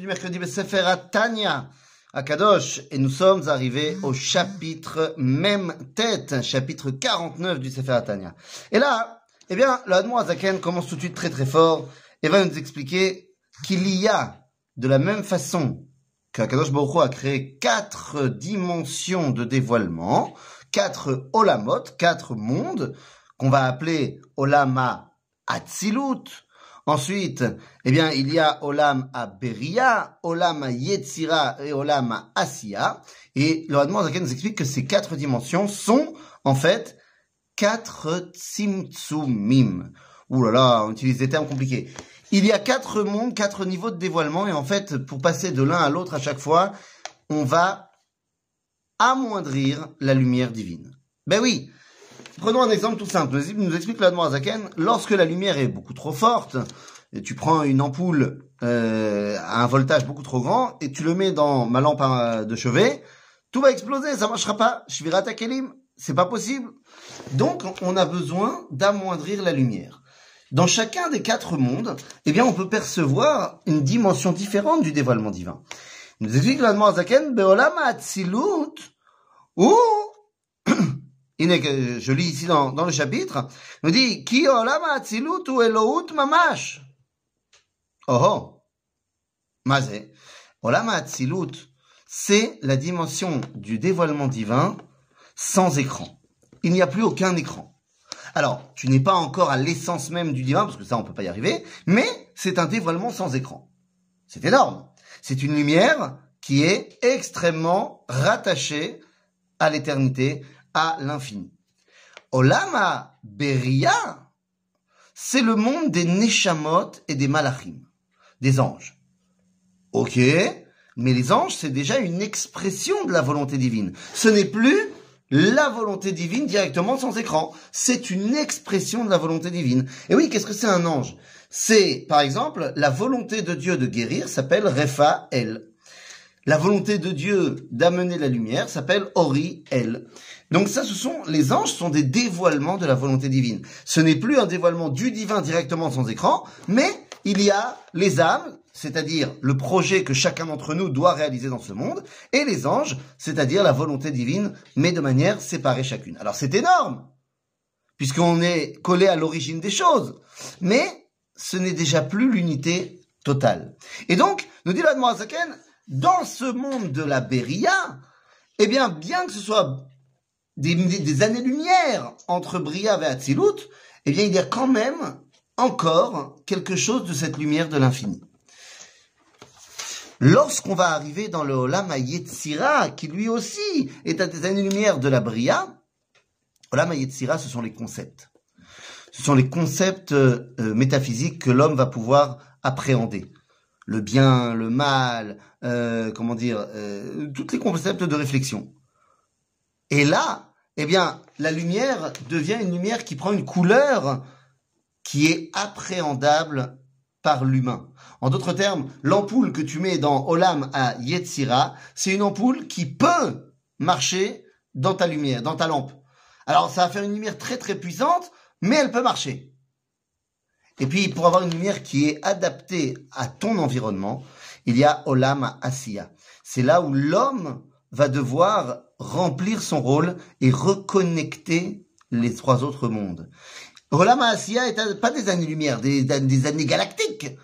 du mercredi Sefer Tanya à Kadosh et nous sommes arrivés au chapitre même tête, chapitre 49 du Sefer Tanya. Et là, eh bien, le Azaken commence tout de suite très très fort et va nous expliquer qu'il y a de la même façon qu'Akadosh Baruch a créé quatre dimensions de dévoilement, quatre olamot, quatre mondes qu'on va appeler olama Atzilut, Ensuite, eh bien, il y a Olam à Beria, Olam à Yetzira et Olam à Asiya. Et le Radman nous explique que ces quatre dimensions sont, en fait, quatre Tzimtzumim. Ouh là là, on utilise des termes compliqués. Il y a quatre mondes, quatre niveaux de dévoilement, et en fait, pour passer de l'un à l'autre à chaque fois, on va amoindrir la lumière divine. Ben oui, Prenons un exemple tout simple. Nous explique l'Admor Zaken, lorsque la lumière est beaucoup trop forte, et tu prends une ampoule euh, à un voltage beaucoup trop grand, et tu le mets dans ma lampe de chevet, tout va exploser, ça marchera pas. Je vais rattaquer l'im, c'est pas possible. Donc, on a besoin d'amoindrir la lumière. Dans chacun des quatre mondes, eh bien, on peut percevoir une dimension différente du dévoilement divin. nous explique l'Admor Zaken, Beolam Atzilut, ou je lis ici dans, le chapitre, nous dit, Ki olam ou Elohut mamash. Oh oh. Mazé. Atzilut, c'est la dimension du dévoilement divin sans écran. Il n'y a plus aucun écran. Alors, tu n'es pas encore à l'essence même du divin, parce que ça, on peut pas y arriver, mais c'est un dévoilement sans écran. C'est énorme. C'est une lumière qui est extrêmement rattachée à l'éternité, à l'infini. Olama Beria, c'est le monde des Neshamot et des Malachim, des anges. Ok, mais les anges, c'est déjà une expression de la volonté divine. Ce n'est plus la volonté divine directement sans écran. C'est une expression de la volonté divine. Et oui, qu'est-ce que c'est un ange? C'est, par exemple, la volonté de Dieu de guérir s'appelle Refa El. La volonté de Dieu d'amener la lumière s'appelle Ori El. Donc ça, ce sont les anges sont des dévoilements de la volonté divine. Ce n'est plus un dévoilement du divin directement sans écran, mais il y a les âmes, c'est-à-dire le projet que chacun d'entre nous doit réaliser dans ce monde, et les anges, c'est-à-dire la volonté divine, mais de manière séparée chacune. Alors c'est énorme, puisqu'on est collé à l'origine des choses, mais ce n'est déjà plus l'unité totale. Et donc, nous dit l'Admorazaken, dans ce monde de la Beria, eh bien, bien que ce soit des, années-lumière entre Bria et Atzilut, eh bien, il y a quand même encore quelque chose de cette lumière de l'infini. Lorsqu'on va arriver dans le Olam Yetzira, qui lui aussi est à des années-lumière de la Bria, Olam Yetzira, ce sont les concepts. Ce sont les concepts euh, métaphysiques que l'homme va pouvoir appréhender le bien, le mal, euh, comment dire, euh, tous les concepts de réflexion. Et là, eh bien, la lumière devient une lumière qui prend une couleur qui est appréhendable par l'humain. En d'autres termes, l'ampoule que tu mets dans Olam à Yetzira, c'est une ampoule qui peut marcher dans ta lumière, dans ta lampe. Alors, ça va faire une lumière très très puissante, mais elle peut marcher. Et puis, pour avoir une lumière qui est adaptée à ton environnement, il y a Olam Asiya. C'est là où l'homme va devoir remplir son rôle et reconnecter les trois autres mondes. Olam Asiya est pas des années-lumière, des, des années galactiques.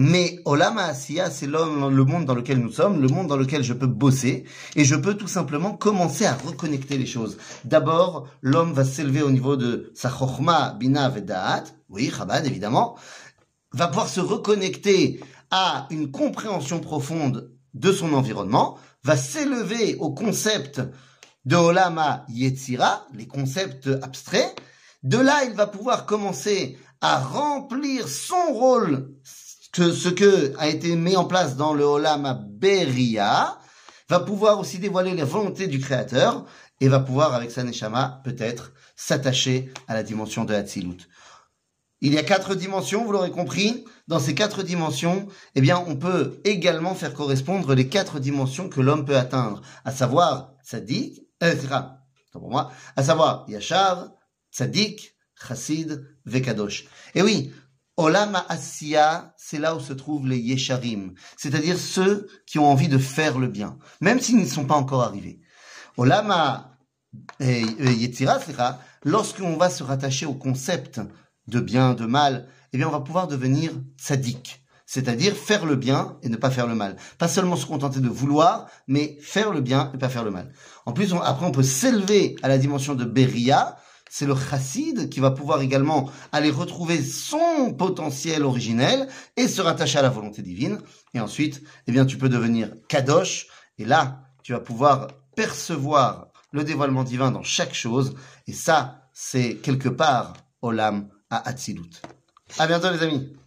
Mais Olam Asiya, c'est le monde dans lequel nous sommes, le monde dans lequel je peux bosser, et je peux tout simplement commencer à reconnecter les choses. D'abord, l'homme va s'élever au niveau de sa chokma, bina, vedaat, oui, chabad, évidemment, va pouvoir se reconnecter à une compréhension profonde de son environnement, va s'élever au concept de Olama Yetzira, les concepts abstraits. De là, il va pouvoir commencer à remplir son rôle ce que a été mis en place dans le Olam Beria va pouvoir aussi dévoiler la volonté du Créateur et va pouvoir, avec sa Neshama, peut-être s'attacher à la dimension de Hatzilut. Il y a quatre dimensions, vous l'aurez compris. Dans ces quatre dimensions, eh bien, on peut également faire correspondre les quatre dimensions que l'homme peut atteindre, à savoir Tzadik, euh, pour moi, à savoir Yachar, Tzadik, Chassid, Vekadosh. Et oui, Olam Asiya, c'est là où se trouvent les Yesharim, c'est-à-dire ceux qui ont envie de faire le bien, même s'ils ne sont pas encore arrivés. Olam Yetzira, lorsqu'on va se rattacher au concept de bien, de mal, eh bien, on va pouvoir devenir tzaddik. C'est-à-dire faire le bien et ne pas faire le mal. Pas seulement se contenter de vouloir, mais faire le bien et pas faire le mal. En plus, après, on peut s'élever à la dimension de Beria. C'est le chassid qui va pouvoir également aller retrouver son potentiel originel et se rattacher à la volonté divine. Et ensuite, eh bien, tu peux devenir kadosh. Et là, tu vas pouvoir percevoir le dévoilement divin dans chaque chose. Et ça, c'est quelque part Olam à Atzilut. À bientôt les amis